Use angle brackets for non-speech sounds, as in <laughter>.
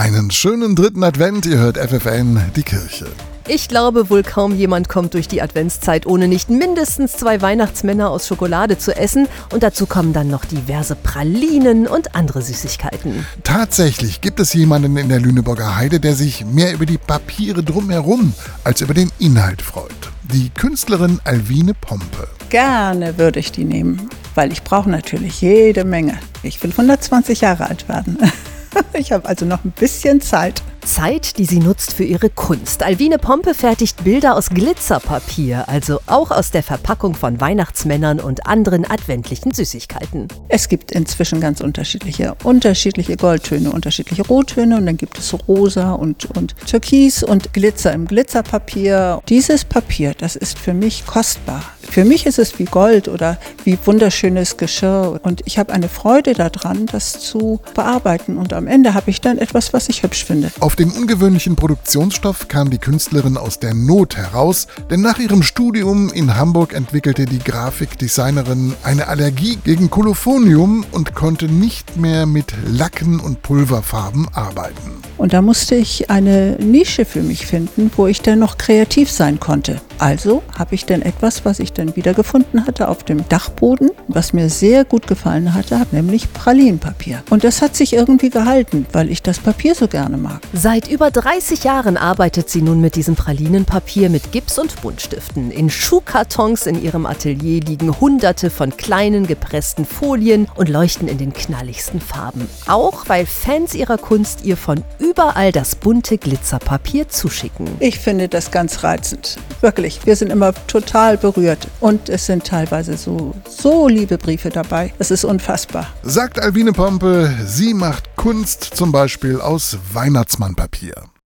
Einen schönen dritten Advent, ihr hört FFN, die Kirche. Ich glaube, wohl kaum jemand kommt durch die Adventszeit, ohne nicht mindestens zwei Weihnachtsmänner aus Schokolade zu essen. Und dazu kommen dann noch diverse Pralinen und andere Süßigkeiten. Tatsächlich gibt es jemanden in der Lüneburger Heide, der sich mehr über die Papiere drumherum als über den Inhalt freut. Die Künstlerin Alvine Pompe. Gerne würde ich die nehmen, weil ich brauche natürlich jede Menge. Ich will 120 Jahre alt werden. <laughs> <laughs> Ich habe also noch ein bisschen Zeit. Zeit, die sie nutzt für ihre Kunst. Alvine Pompe fertigt Bilder aus Glitzerpapier, also auch aus der Verpackung von Weihnachtsmännern und anderen adventlichen Süßigkeiten. Es gibt inzwischen ganz unterschiedliche, unterschiedliche Goldtöne, unterschiedliche Rottöne und dann gibt es rosa und, und Türkis und Glitzer im Glitzerpapier. Dieses Papier, das ist für mich kostbar. Für mich ist es wie Gold oder wie wunderschönes Geschirr und ich habe eine Freude daran, das zu bearbeiten und am Ende habe ich dann etwas, was ich hübsch finde. Auf den ungewöhnlichen Produktionsstoff kam die Künstlerin aus der Not heraus, denn nach ihrem Studium in Hamburg entwickelte die Grafikdesignerin eine Allergie gegen Kolophonium und konnte nicht mehr mit Lacken und Pulverfarben arbeiten. Und da musste ich eine Nische für mich finden, wo ich dann noch kreativ sein konnte. Also habe ich dann etwas, was ich dann wiedergefunden hatte auf dem Dachboden, was mir sehr gut gefallen hatte, nämlich Pralinenpapier. Und das hat sich irgendwie gehalten, weil ich das Papier so gerne mag. Seit über 30 Jahren arbeitet sie nun mit diesem Pralinenpapier mit Gips und Buntstiften. In Schuhkartons in ihrem Atelier liegen hunderte von kleinen gepressten Folien und leuchten in den knalligsten Farben. Auch weil Fans ihrer Kunst ihr von überall das bunte Glitzerpapier zuschicken. Ich finde das ganz reizend. Wirklich wirklich, wir sind immer total berührt. Und es sind teilweise so, so liebe Briefe dabei. Es ist unfassbar. Sagt Alvine Pompe, sie macht Kunst zum Beispiel aus Weihnachtsmannpapier.